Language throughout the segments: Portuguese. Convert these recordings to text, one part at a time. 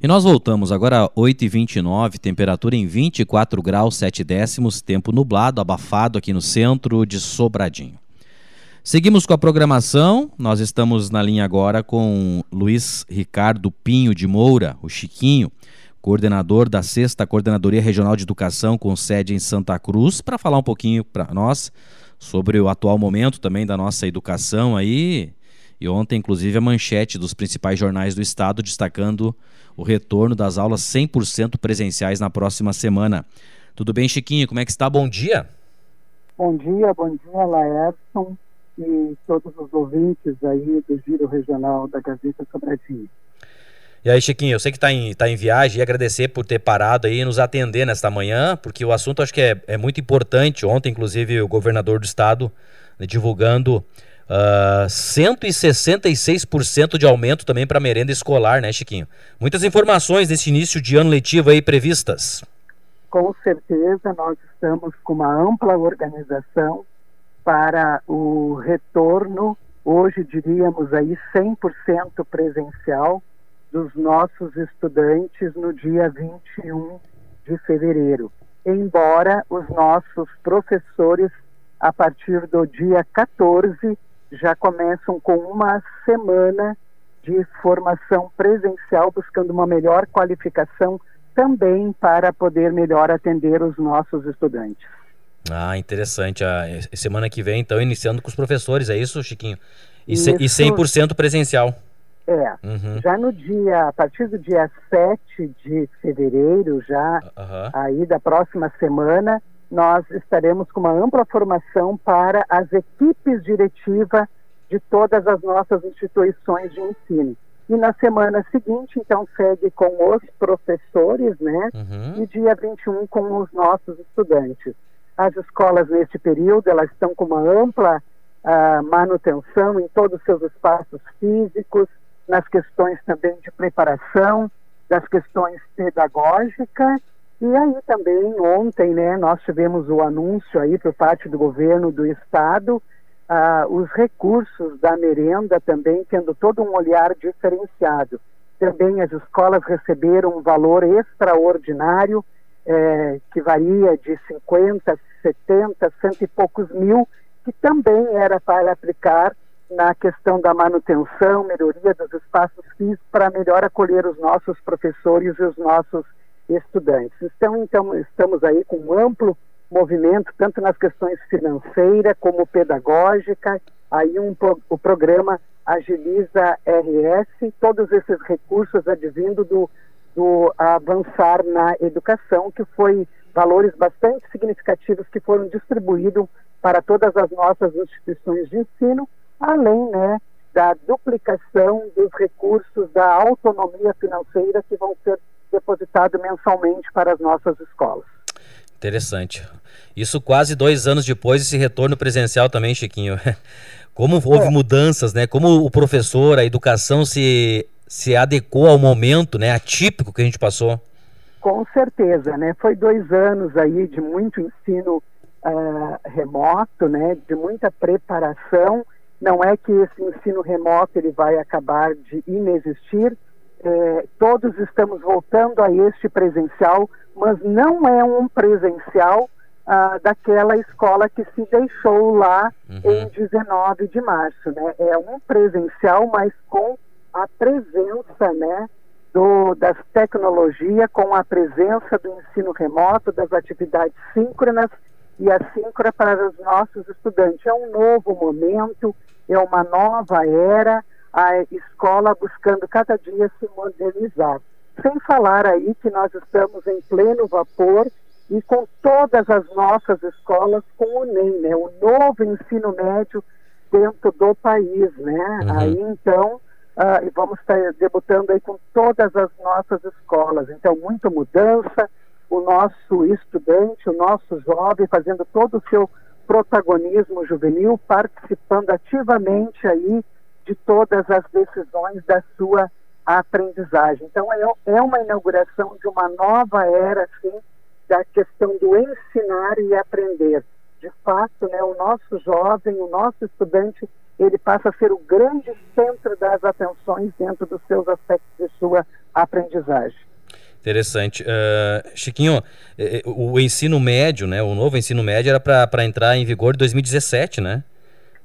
E nós voltamos agora 8h29, temperatura em 24 graus 7 décimos, tempo nublado, abafado aqui no centro de Sobradinho. Seguimos com a programação, nós estamos na linha agora com Luiz Ricardo Pinho de Moura, o Chiquinho, coordenador da Sexta Coordenadoria Regional de Educação com sede em Santa Cruz, para falar um pouquinho para nós sobre o atual momento também da nossa educação aí. E ontem, inclusive, a manchete dos principais jornais do estado destacando o retorno das aulas 100% presenciais na próxima semana. Tudo bem, Chiquinho? Como é que está? Bom dia. Bom dia, bom dia, Laerson e todos os ouvintes aí do Giro Regional da Gazeta Sobradinho. E aí, Chiquinho, eu sei que está em, tá em viagem e agradecer por ter parado aí e nos atender nesta manhã, porque o assunto acho que é, é muito importante. Ontem, inclusive, o governador do estado né, divulgando Uh, ah, 166% de aumento também para merenda escolar, né, Chiquinho? Muitas informações desse início de ano letivo aí previstas. Com certeza, nós estamos com uma ampla organização para o retorno, hoje diríamos aí 100% presencial, dos nossos estudantes no dia 21 de fevereiro. Embora os nossos professores, a partir do dia 14, já começam com uma semana de formação presencial, buscando uma melhor qualificação também para poder melhor atender os nossos estudantes. Ah, interessante. A semana que vem, então, iniciando com os professores, é isso, Chiquinho? E, isso. e 100% presencial. É. Uhum. Já no dia, a partir do dia 7 de fevereiro, já uhum. aí da próxima semana, nós estaremos com uma ampla formação para as equipes diretivas de todas as nossas instituições de ensino. E na semana seguinte, então, segue com os professores, né? Uhum. E dia 21 com os nossos estudantes. As escolas, neste período, elas estão com uma ampla uh, manutenção em todos os seus espaços físicos, nas questões também de preparação, das questões pedagógicas e aí também ontem, né, nós tivemos o anúncio aí por parte do governo do estado, ah, os recursos da merenda também tendo todo um olhar diferenciado. Também as escolas receberam um valor extraordinário, eh, que varia de 50, 70, cento e poucos mil, que também era para aplicar na questão da manutenção, melhoria dos espaços físicos, para melhor acolher os nossos professores e os nossos estudantes. Então, então, estamos aí com um amplo movimento, tanto nas questões financeiras como pedagógica, aí um, o programa Agiliza RS, todos esses recursos advindo do, do avançar na educação, que foi valores bastante significativos que foram distribuídos para todas as nossas instituições de ensino, além né, da duplicação dos recursos da autonomia financeira que vão ser depositado mensalmente para as nossas escolas. Interessante. Isso quase dois anos depois desse retorno presencial também, Chiquinho. Como houve é. mudanças, né? Como o professor, a educação se, se adequou ao momento, né? Atípico que a gente passou. Com certeza, né? Foi dois anos aí de muito ensino uh, remoto, né? De muita preparação. Não é que esse ensino remoto ele vai acabar de inexistir, é, todos estamos voltando a este presencial, mas não é um presencial ah, daquela escola que se deixou lá uhum. em 19 de março, né? É um presencial, mas com a presença, né, do, das tecnologias, com a presença do ensino remoto, das atividades síncronas e assíncronas para os nossos estudantes. É um novo momento, é uma nova era a escola buscando cada dia se modernizar. Sem falar aí que nós estamos em pleno vapor e com todas as nossas escolas com o NEM, né, o novo ensino médio dentro do país, né? Uhum. Aí então uh, vamos estar debutando aí com todas as nossas escolas. Então muita mudança, o nosso estudante, o nosso jovem fazendo todo o seu protagonismo juvenil, participando ativamente aí de todas as decisões da sua aprendizagem. Então, é, é uma inauguração de uma nova era, assim, da questão do ensinar e aprender. De fato, né, o nosso jovem, o nosso estudante, ele passa a ser o grande centro das atenções dentro dos seus aspectos de sua aprendizagem. Interessante. Uh, Chiquinho, eh, eh, o ensino médio, né, o novo ensino médio era para entrar em vigor em 2017, né?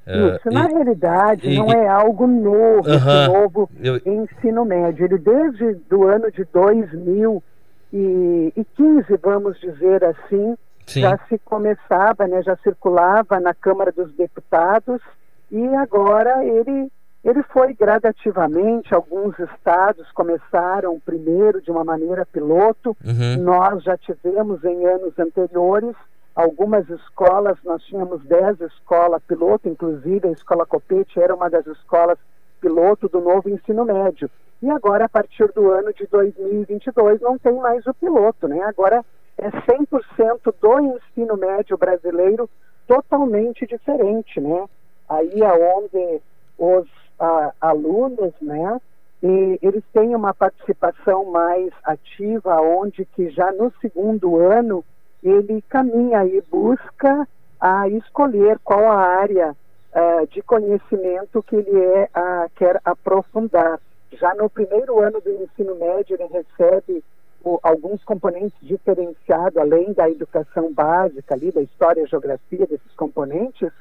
Isso, na e, realidade, e, não é algo novo, uh -huh, novo eu... ensino médio. Ele desde o ano de 2015, vamos dizer assim, Sim. já se começava, né, já circulava na Câmara dos Deputados e agora ele ele foi gradativamente, alguns estados começaram primeiro de uma maneira piloto, uhum. nós já tivemos em anos anteriores algumas escolas, nós tínhamos 10 escolas piloto, inclusive a Escola Copete era uma das escolas piloto do novo ensino médio. E agora, a partir do ano de 2022, não tem mais o piloto, né? Agora é 100% do ensino médio brasileiro totalmente diferente, né? Aí aonde os a, alunos, né? E eles têm uma participação mais ativa, onde que já no segundo ano ele caminha e busca a escolher qual a área uh, de conhecimento que ele é, uh, quer aprofundar. Já no primeiro ano do ensino médio ele recebe o, alguns componentes diferenciados, além da educação básica ali, da história e geografia desses componentes,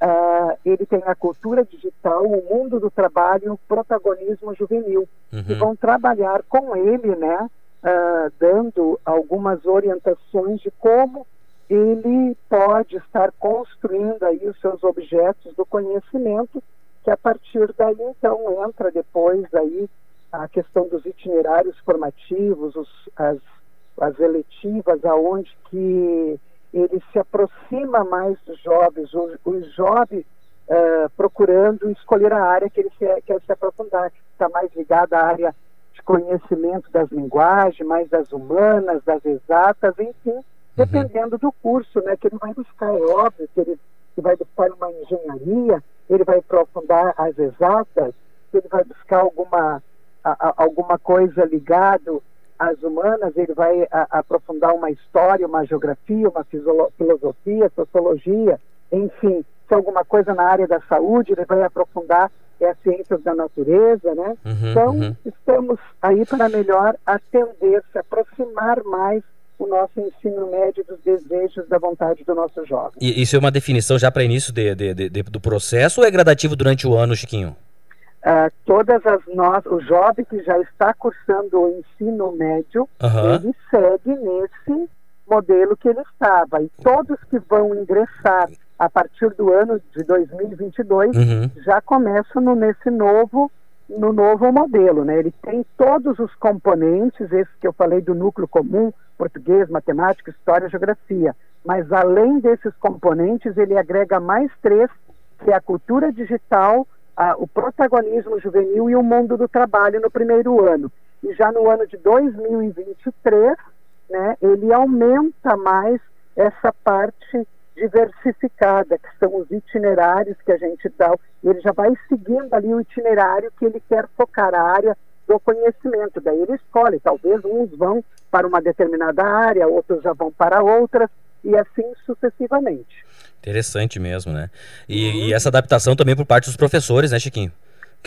Uh, ele tem a cultura digital, o mundo do trabalho o protagonismo juvenil. Uhum. E vão trabalhar com ele, né, uh, dando algumas orientações de como ele pode estar construindo aí os seus objetos do conhecimento, que a partir daí então entra depois aí a questão dos itinerários formativos, os, as, as eletivas, aonde que ele se aproxima mais dos jovens, o, o jovem uh, procurando escolher a área que ele quer, quer se aprofundar, que está mais ligada à área conhecimento das linguagens, mais das humanas, das exatas, enfim, uhum. dependendo do curso né, que ele vai buscar. É óbvio que ele que vai buscar uma engenharia, ele vai aprofundar as exatas, ele vai buscar alguma, a, a, alguma coisa ligado as humanas, ele vai a, aprofundar uma história, uma geografia, uma filosofia, sociologia, enfim, se alguma coisa na área da saúde, ele vai aprofundar é as ciências da natureza, né? Uhum, então, uhum. estamos aí para melhor atender, se aproximar mais o nosso ensino médio dos desejos da vontade do nosso jovem. E isso é uma definição já para início de, de, de, do processo ou é gradativo durante o ano, Chiquinho? Uh, todas as nós, o jovem que já está cursando o ensino médio, uhum. ele segue nesse modelo que ele estava. E todos que vão ingressar a partir do ano de 2022 uhum. já começam no, nesse novo no novo modelo, né? Ele tem todos os componentes, esses que eu falei do núcleo comum, português, matemática, história, geografia. Mas além desses componentes, ele agrega mais três, que é a cultura digital, a, o protagonismo juvenil e o mundo do trabalho no primeiro ano. E já no ano de 2023, né, ele aumenta mais essa parte diversificada, que são os itinerários que a gente dá. Ele já vai seguindo ali o itinerário que ele quer focar a área do conhecimento. Daí ele escolhe, talvez uns vão para uma determinada área, outros já vão para outras, e assim sucessivamente. Interessante mesmo, né? E, uhum. e, essa adaptação também por parte dos professores, né, Chiquinho?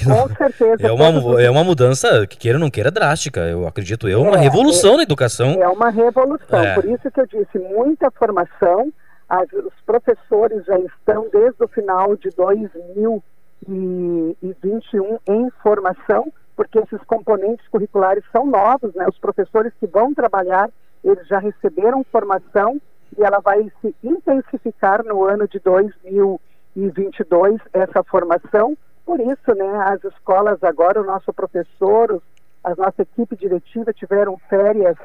Com certeza. É uma, é uma mudança, que queira ou não queira, drástica. Eu acredito, é uma é, revolução é, na educação. É uma revolução. É. Por isso que eu disse, muita formação. As, os professores já estão desde o final de 2021 em formação, porque esses componentes curriculares são novos, né? Os professores que vão trabalhar, eles já receberam formação e ela vai se intensificar no ano de 2022 essa formação. Por isso, né, as escolas agora, o nosso professor, a nossa equipe diretiva tiveram férias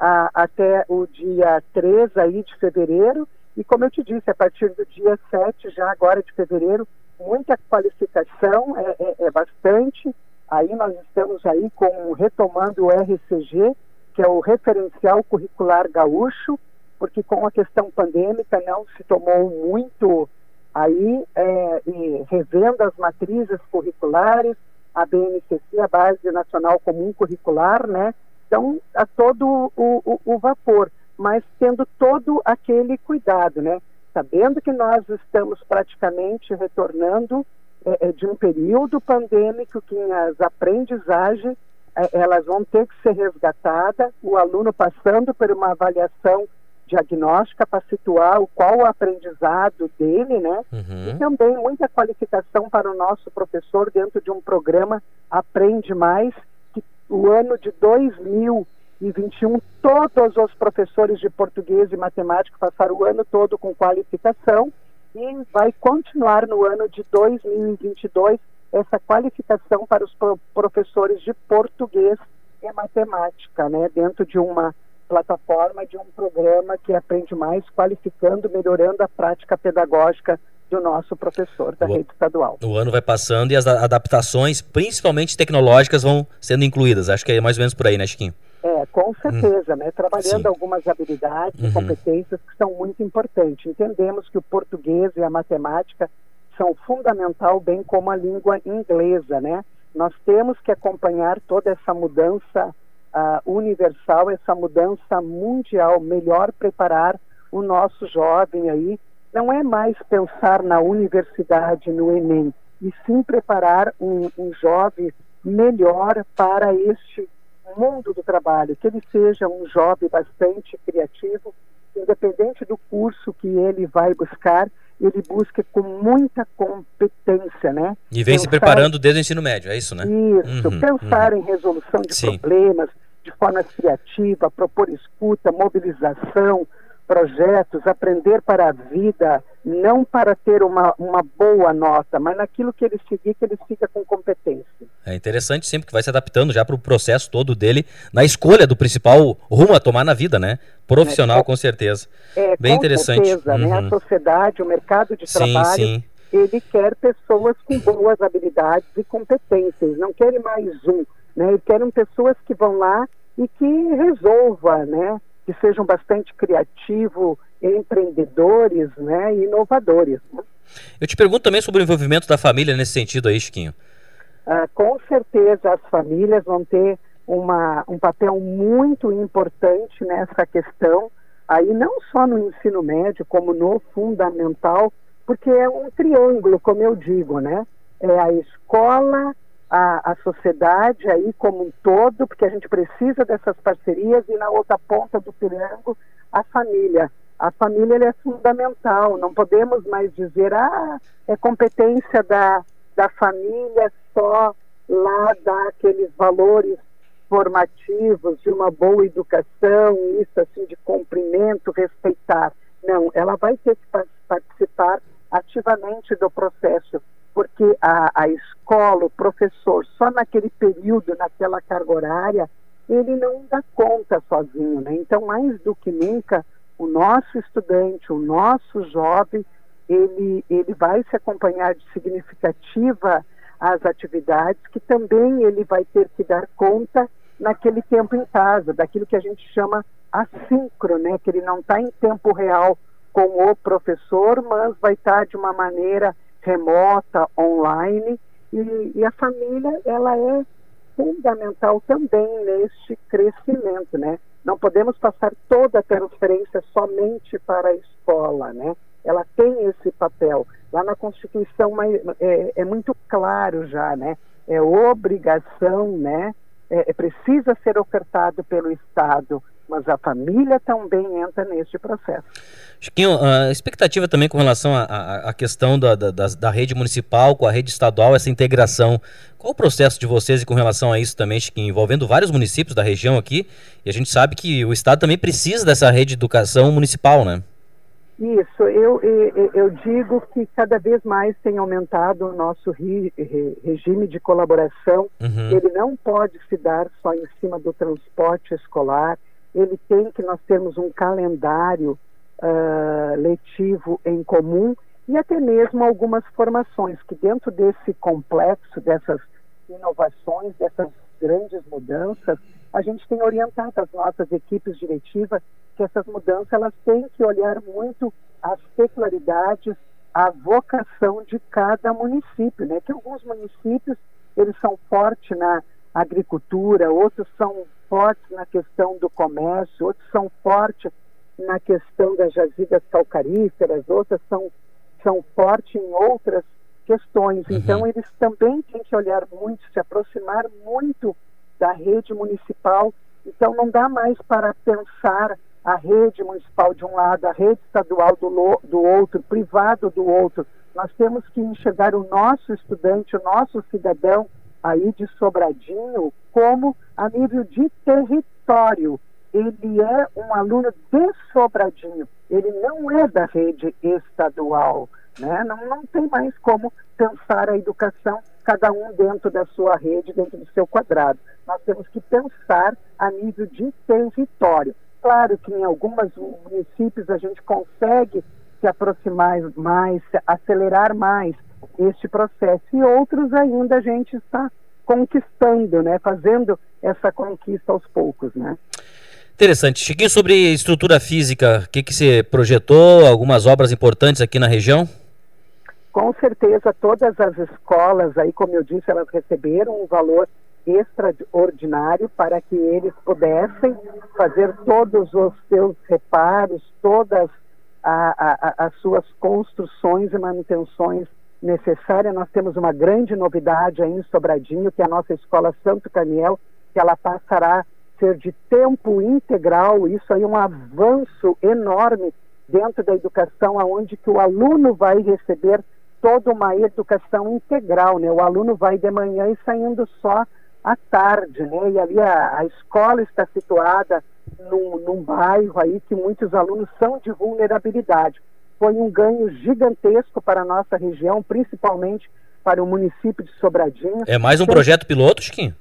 a, até o dia 3 aí de fevereiro e como eu te disse, a partir do dia 7 já agora de fevereiro, muita qualificação, é, é, é bastante. Aí nós estamos aí com retomando o RCG, que é o referencial curricular gaúcho, porque com a questão pandêmica não se tomou muito aí é, revendo as matrizes curriculares, a BNCC, a Base Nacional Comum Curricular, né? Então, a todo o, o, o vapor, mas tendo todo aquele cuidado, né? Sabendo que nós estamos praticamente retornando é, é de um período pandêmico que as aprendizagens é, elas vão ter que ser resgatadas, o aluno passando por uma avaliação diagnóstica para situar o qual o aprendizado dele, né? Uhum. E também muita qualificação para o nosso professor dentro de um programa Aprende Mais, que o ano de 2021 todos os professores de português e matemática passaram o ano todo com qualificação e vai continuar no ano de 2022 essa qualificação para os professores de português e matemática, né, dentro de uma plataforma, de um programa que aprende mais, qualificando, melhorando a prática pedagógica do nosso professor da o, rede estadual. O ano vai passando e as adaptações, principalmente tecnológicas, vão sendo incluídas. Acho que é mais ou menos por aí, né, Chiquinho? É, com certeza, né? Trabalhando Sim. algumas habilidades uhum. e competências que são muito importantes. Entendemos que o português e a matemática são fundamental, bem como a língua inglesa, né? Nós temos que acompanhar toda essa mudança uh, universal, essa mudança mundial, melhor preparar o nosso jovem aí. Não é mais pensar na universidade, no Enem, e sim preparar um, um jovem melhor para este mundo do trabalho, que ele seja um jovem bastante criativo, independente do curso que ele vai buscar, ele busca com muita competência, né? E vem pensar... se preparando desde o ensino médio, é isso, né? Isso, uhum, pensar uhum. em resolução de Sim. problemas de forma criativa, propor escuta, mobilização, projetos, aprender para a vida, não para ter uma, uma boa nota, mas naquilo que ele seguir, que ele siga com competência. É interessante sempre que vai se adaptando já para o processo todo dele, na escolha do principal rumo a tomar na vida, né? Profissional, é, com certeza. É, Bem com interessante. certeza, uhum. né? A uhum. sociedade, o mercado de sim, trabalho, sim. ele quer pessoas com boas habilidades e competências, não quer mais um, né? Ele quer pessoas que vão lá e que resolva, né? Que sejam bastante criativos, empreendedores né, e inovadores. Né? Eu te pergunto também sobre o envolvimento da família nesse sentido aí, Chiquinho. Ah, com certeza as famílias vão ter uma, um papel muito importante nessa questão, aí não só no ensino médio, como no fundamental, porque é um triângulo, como eu digo, né? É a escola, a, a sociedade aí como um todo, porque a gente precisa dessas parcerias, e na outra ponta do triângulo, a família. A família é fundamental, não podemos mais dizer, ah, é competência da, da família só lá dar aqueles valores formativos de uma boa educação, isso assim de cumprimento, respeitar. Não, ela vai ter que participar ativamente do processo porque a, a escola, o professor, só naquele período, naquela carga horária, ele não dá conta sozinho, né? Então, mais do que nunca, o nosso estudante, o nosso jovem, ele, ele vai se acompanhar de significativa as atividades que também ele vai ter que dar conta naquele tempo em casa, daquilo que a gente chama assíncrono, né? Que ele não está em tempo real com o professor, mas vai estar tá de uma maneira remota, online, e, e, a família ela é fundamental também neste crescimento, né? Não podemos passar toda a transferência somente para a escola, né? Ela tem esse papel. Lá na Constituição é, é muito claro já, né? É obrigação, né? É, é, precisa ser ofertado pelo Estado mas a família também entra neste processo. Chiquinho, a expectativa também com relação à questão da, da, da, rede municipal com a rede estadual, essa integração. Qual o processo de vocês e com relação a isso também, Chiquinho, envolvendo vários municípios da região aqui? E a gente sabe que o Estado também precisa dessa rede de educação municipal, né? Isso, eu, eu, eu digo que cada vez mais tem aumentado o nosso regime de colaboração. Uhum. Ele não pode se dar só em cima do transporte escolar, ele tem que nós termos um calendário uh, letivo em comum e até mesmo algumas formações que dentro desse complexo dessas inovações, dessas grandes mudanças, a gente tem orientado as nossas equipes diretivas que essas mudanças elas têm que olhar muito as peculiaridades, a vocação de cada município, né? Que alguns municípios eles são fortes na agricultura, outros são fortes na questão do comércio, outros são fortes na questão das jazidas calcaríferas, outras são, são fortes em outras questões. Uhum. Então, eles também têm que olhar muito, se aproximar muito da rede municipal. Então, não dá mais para pensar a rede municipal de um lado, a rede estadual do, do outro, privado do outro. Nós temos que enxergar o nosso estudante, o nosso cidadão aí de Sobradinho como a nível de território. Ele é um aluno de Sobradinho, ele não é da rede estadual. Né? Não, não tem mais como pensar a educação, cada um dentro da sua rede, dentro do seu quadrado. Nós temos que pensar a nível de território. Claro que em alguns municípios a gente consegue se aproximar mais, acelerar mais este processo, e outros ainda a gente está conquistando, né? fazendo essa conquista aos poucos. Né? Interessante. Chiquinho, sobre estrutura física, o que, que você projetou? Algumas obras importantes aqui na região? Com certeza, todas as escolas, aí, como eu disse, elas receberam um valor extraordinário para que eles pudessem fazer todos os seus reparos, todas a, a, as suas construções e manutenções necessárias. Nós temos uma grande novidade aí em Sobradinho, que é a nossa escola Santo Caniel, que ela passará ser de tempo integral. Isso aí é um avanço enorme dentro da educação, aonde que o aluno vai receber toda uma educação integral, né? O aluno vai de manhã e saindo só à tarde, né? E ali a, a escola está situada num, num bairro aí que muitos alunos são de vulnerabilidade. Foi um ganho gigantesco para a nossa região, principalmente para o município de Sobradinho. É mais um projeto piloto, Chiquinho?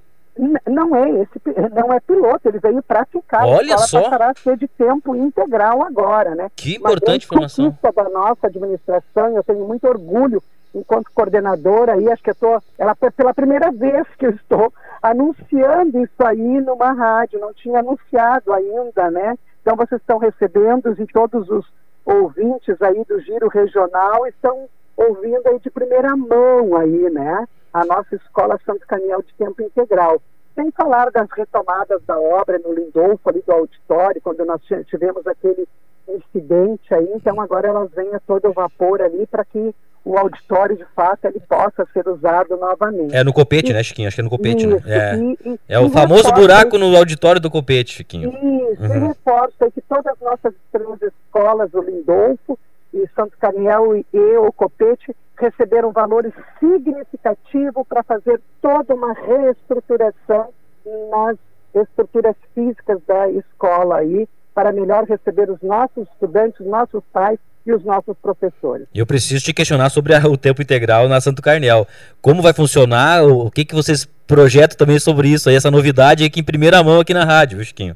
Não é esse, não é piloto, ele veio para ficar. Olha a só. passará a ser de tempo integral agora, né? Que importante informação. da nossa administração, eu tenho muito orgulho enquanto coordenadora aí, acho que eu estou, ela pela primeira vez que eu estou anunciando isso aí numa rádio, não tinha anunciado ainda, né? Então vocês estão recebendo e todos os ouvintes aí do Giro Regional estão ouvindo aí de primeira mão aí, né? A nossa Escola Santo Caniel de tempo integral. Sem falar das retomadas da obra no Lindolfo, ali do auditório, quando nós tivemos aquele incidente aí, então agora elas vêm a todo vapor ali para que o auditório, de fato, ele possa ser usado novamente. É no copete, e, né, Chiquinho? Acho que é no copete, né? isso, né? É, e, e, é o famoso buraco no auditório do copete, Chiquinho. Isso, uhum. e reforça que todas as nossas três escolas, o Lindolfo, e Santo Caniel e o Copete receberam valores significativos para fazer toda uma reestruturação nas estruturas físicas da escola aí, para melhor receber os nossos estudantes, os nossos pais e os nossos professores. Eu preciso te questionar sobre o tempo integral na Santo Carnel. Como vai funcionar? O, o que, que vocês projetam também sobre isso aí, essa novidade aqui em primeira mão aqui na rádio, Chiquinho?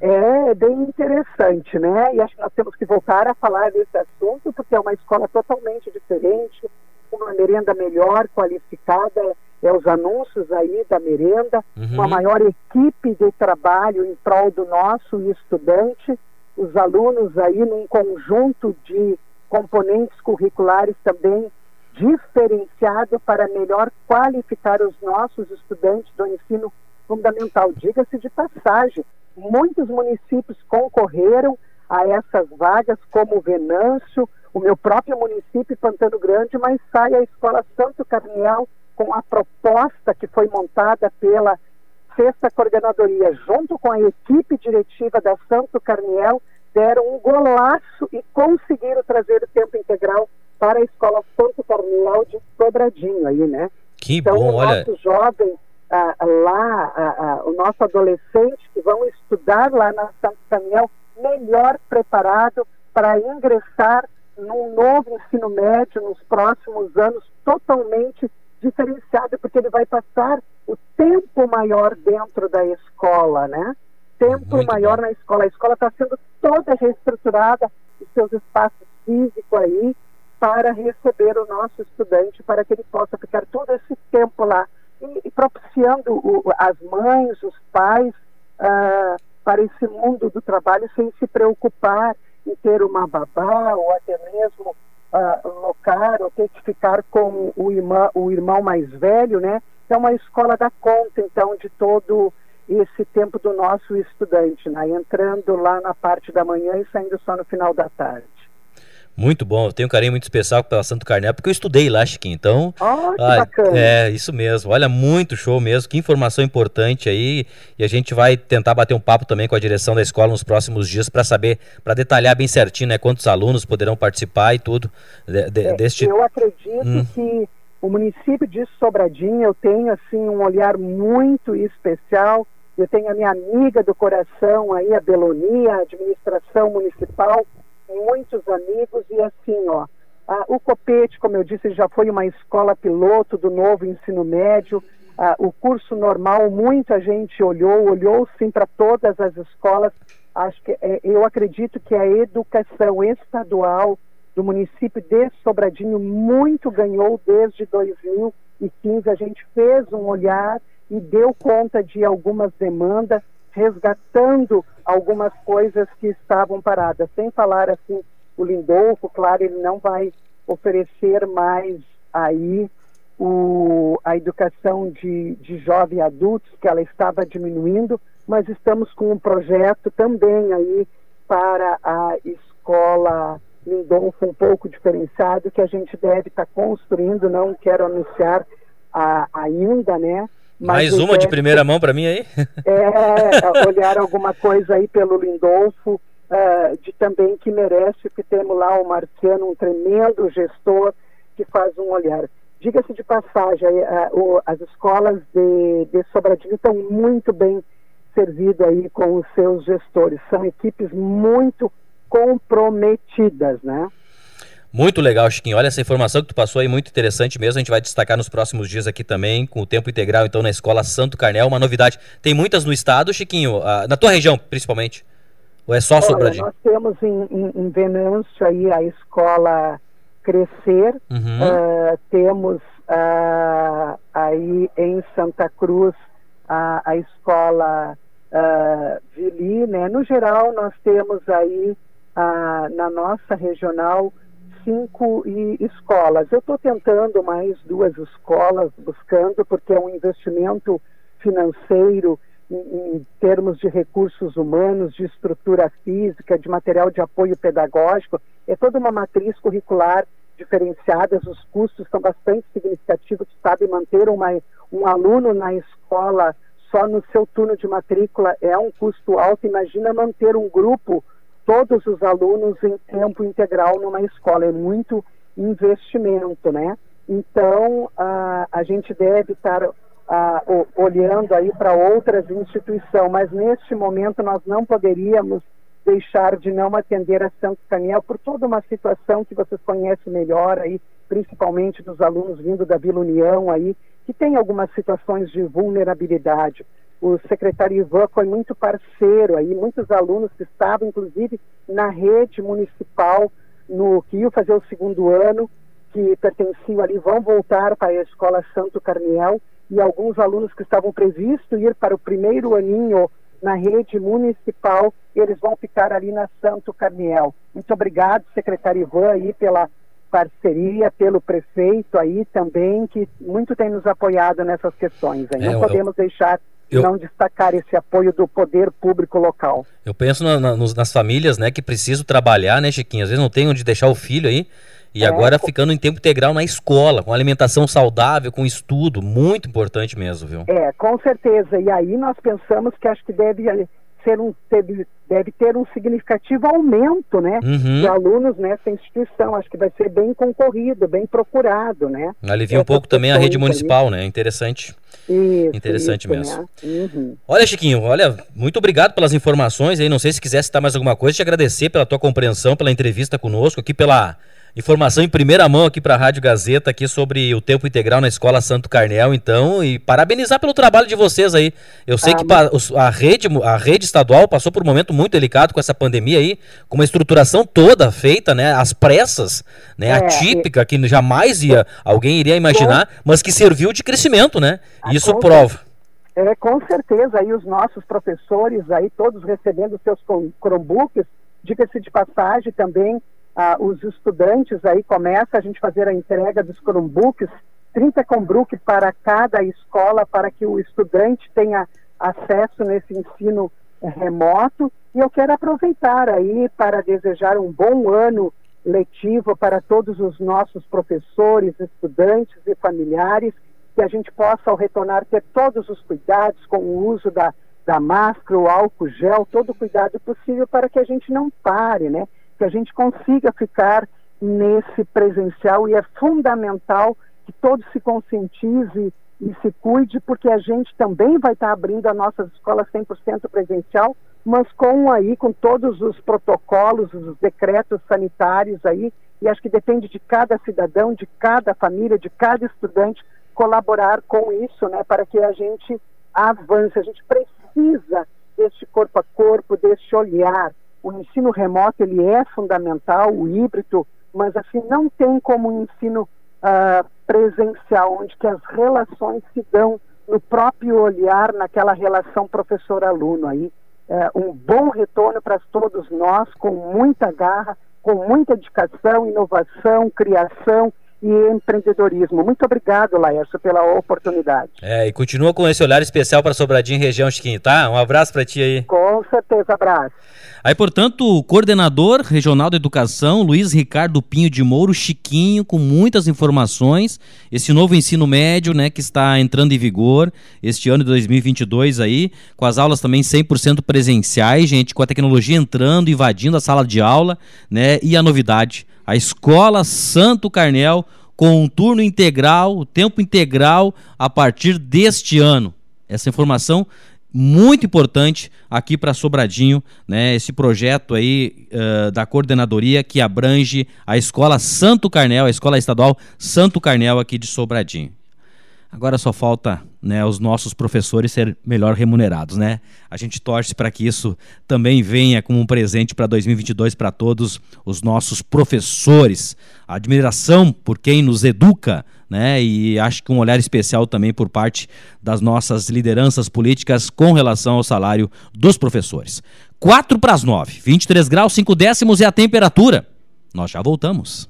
É bem interessante, né? E acho que nós temos que voltar a falar desse assunto, porque é uma escola totalmente diferente, uma merenda melhor, qualificada, é os anúncios aí da merenda, uhum. uma maior equipe de trabalho em prol do nosso estudante, os alunos aí num conjunto de componentes curriculares também diferenciado para melhor qualificar os nossos estudantes do ensino fundamental. Diga-se de passagem, muitos municípios concorreram a essas vagas, como Venâncio, o meu próprio município, Pantano Grande, mas sai a Escola Santo Carniel com a proposta que foi montada pela sexta coordenadoria, junto com a equipe diretiva da Santo Carniel, deram um golaço e conseguiram trazer o tempo integral para a Escola Santo Carniel de Sobradinho aí, né? Que então, bom, olha. Nosso jovem ah, lá, ah, ah, o nosso adolescente que vão estudar lá na São Daniel melhor preparado para ingressar num novo ensino médio nos próximos anos totalmente diferenciado, porque ele vai passar o tempo maior dentro da escola, né? Tempo Muito maior bom. na escola. A escola está sendo toda reestruturada, os seus espaços físicos aí, para receber o nosso estudante, para que ele possa ficar todo esse tempo lá e, propiciando o, as mães, os pais, uh, para esse mundo do trabalho sem se preocupar em ter uma babá ou até mesmo uh, locar ou ter que ficar com o o irmão mais velho, né? É uma escola da conta, então, de todo esse tempo do nosso estudante, né? entrando lá na parte da manhã e saindo só no final da tarde. Muito bom, eu tenho um carinho muito especial pela Santo Carnel, porque eu estudei lá, Chiquinho, então... Oh, que ah, bacana. É, isso mesmo, olha, muito show mesmo, que informação importante aí, e a gente vai tentar bater um papo também com a direção da escola nos próximos dias para saber, para detalhar bem certinho, né, quantos alunos poderão participar e tudo de, de, é, deste... Eu acredito hum. que o município de Sobradinho, eu tenho, assim, um olhar muito especial, eu tenho a minha amiga do coração aí, a Belonia, a administração municipal, muitos amigos e assim, ó, a, o Copete, como eu disse, já foi uma escola piloto do novo ensino médio. A, o curso normal, muita gente olhou, olhou sim para todas as escolas. Acho que é, eu acredito que a educação estadual do município de Sobradinho muito ganhou desde 2015. A gente fez um olhar e deu conta de algumas demandas, resgatando algumas coisas que estavam paradas. Sem falar assim, o Lindolfo, claro, ele não vai oferecer mais aí o, a educação de, de jovens adultos, que ela estava diminuindo, mas estamos com um projeto também aí para a escola Lindolfo um pouco diferenciado, que a gente deve estar tá construindo, não quero anunciar a, ainda, né? Mais uma de primeira mão para mim aí? É, olhar alguma coisa aí pelo Lindolfo, uh, de também que merece, porque temos lá o Marciano, um tremendo gestor que faz um olhar. Diga-se de passagem, uh, as escolas de, de Sobradinho estão muito bem servidas aí com os seus gestores. São equipes muito comprometidas, né? Muito legal, Chiquinho. Olha essa informação que tu passou aí, muito interessante mesmo. A gente vai destacar nos próximos dias aqui também, com o tempo integral, então, na Escola Santo Carnel. Uma novidade. Tem muitas no estado, Chiquinho, na tua região, principalmente? Ou é só Sobradinho? Nós temos em, em, em Venâncio aí a Escola Crescer. Uhum. Uh, temos uh, aí em Santa Cruz a, a Escola uh, Vili, né? No geral, nós temos aí na nossa regional cinco escolas. Eu estou tentando mais duas escolas, buscando, porque é um investimento financeiro em, em, termos de recursos humanos, de estrutura física, de material de apoio pedagógico. É toda uma matriz curricular diferenciada, os custos são bastante significativos. Sabe, manter uma, um aluno na escola só no seu turno de matrícula é um custo alto. Imagina manter um grupo todos os alunos em tempo integral numa escola. É muito investimento, né? Então, a, a gente deve estar olhando aí para outras instituições, mas neste momento nós não poderíamos deixar de não atender a Santo Caniel por toda uma situação que vocês conhecem melhor aí, principalmente dos alunos vindo da Vila União aí, que tem algumas situações de vulnerabilidade o secretário Ivan foi muito parceiro aí, muitos alunos que estavam, inclusive, na rede municipal, no que iam fazer o segundo ano, que pertenciam ali, vão voltar para a Escola Santo Carniel, e alguns alunos que estavam previstos ir para o primeiro aninho na rede municipal, eles vão ficar ali na Santo Carniel. Muito obrigado, secretário Ivan, aí pela parceria, pelo prefeito aí também, que muito tem nos apoiado nessas questões. Aí. É, Não podemos eu... deixar eu, não destacar esse apoio do poder público local. Eu penso na, na, nas famílias, né, que precisam trabalhar, né, Chiquinho? Às vezes não tem onde deixar o filho aí. E é, agora ficando em tempo integral na escola, com alimentação saudável, com estudo, muito importante mesmo, viu? É, com certeza. E aí nós pensamos que acho que deve ser um, deve, deve ter um significativo aumento né, uhum. de alunos nessa instituição. Acho que vai ser bem concorrido, bem procurado. Né? Alivia um pouco também a rede municipal, né? Interessante. Isso, Interessante isso, mesmo. Né? Uhum. Olha, Chiquinho, olha, muito obrigado pelas informações aí. Não sei se quiser citar mais alguma coisa, te agradecer pela tua compreensão, pela entrevista conosco, aqui pela Informação em primeira mão aqui para a Rádio Gazeta aqui sobre o tempo integral na Escola Santo Carnel, então, e parabenizar pelo trabalho de vocês aí. Eu sei ah, que a rede, a rede estadual passou por um momento muito delicado com essa pandemia aí, com uma estruturação toda feita, né, às pressas, né, é, atípica, que jamais ia, alguém iria imaginar, mas que serviu de crescimento, né? Ah, Isso prova. É, com certeza, aí os nossos professores aí todos recebendo seus Chromebooks, diga-se de passagem também, ah, os estudantes aí começa a gente fazer a entrega dos Chromebooks, 30 Chromebook para cada escola, para que o estudante tenha acesso nesse ensino remoto. E eu quero aproveitar aí para desejar um bom ano letivo para todos os nossos professores, estudantes e familiares, que a gente possa, ao retornar, ter todos os cuidados com o uso da, da máscara, o álcool gel, todo o cuidado possível para que a gente não pare, né? Que a gente consiga ficar nesse presencial e é fundamental que todos se conscientize e se cuide, porque a gente também vai estar abrindo as nossas escolas 100% presencial, mas com aí, com todos os protocolos, os decretos sanitários aí, e acho que depende de cada cidadão, de cada família, de cada estudante colaborar com isso, né, para que a gente avance. A gente precisa deste corpo a corpo, deste olhar. O ensino remoto, ele é fundamental, o híbrido, mas assim, não tem como o ensino uh, presencial, onde que as relações se dão no próprio olhar, naquela relação professor-aluno aí. Uh, um bom retorno para todos nós, com muita garra, com muita dedicação, inovação, criação e empreendedorismo. Muito obrigado, Laércio, pela oportunidade. É, e continua com esse olhar especial para Sobradinho região Chiquinho, tá? Um abraço para ti aí. Com certeza, abraço. Aí, portanto, o coordenador regional da educação, Luiz Ricardo Pinho de Mouro, Chiquinho, com muitas informações. Esse novo ensino médio, né, que está entrando em vigor este ano de 2022 aí, com as aulas também 100% presenciais, gente, com a tecnologia entrando, invadindo a sala de aula, né, e a novidade, a Escola Santo Carnel com um turno integral, o tempo integral a partir deste ano. Essa informação muito importante aqui para Sobradinho, né? Esse projeto aí uh, da coordenadoria que abrange a Escola Santo Carnel, a Escola Estadual Santo Carnel aqui de Sobradinho. Agora só falta né, os nossos professores ser melhor remunerados, né? A gente torce para que isso também venha como um presente para 2022 para todos os nossos professores. A admiração por quem nos educa, né? E acho que um olhar especial também por parte das nossas lideranças políticas com relação ao salário dos professores. 4 para as 9, 23 graus, 5 décimos é a temperatura. Nós já voltamos.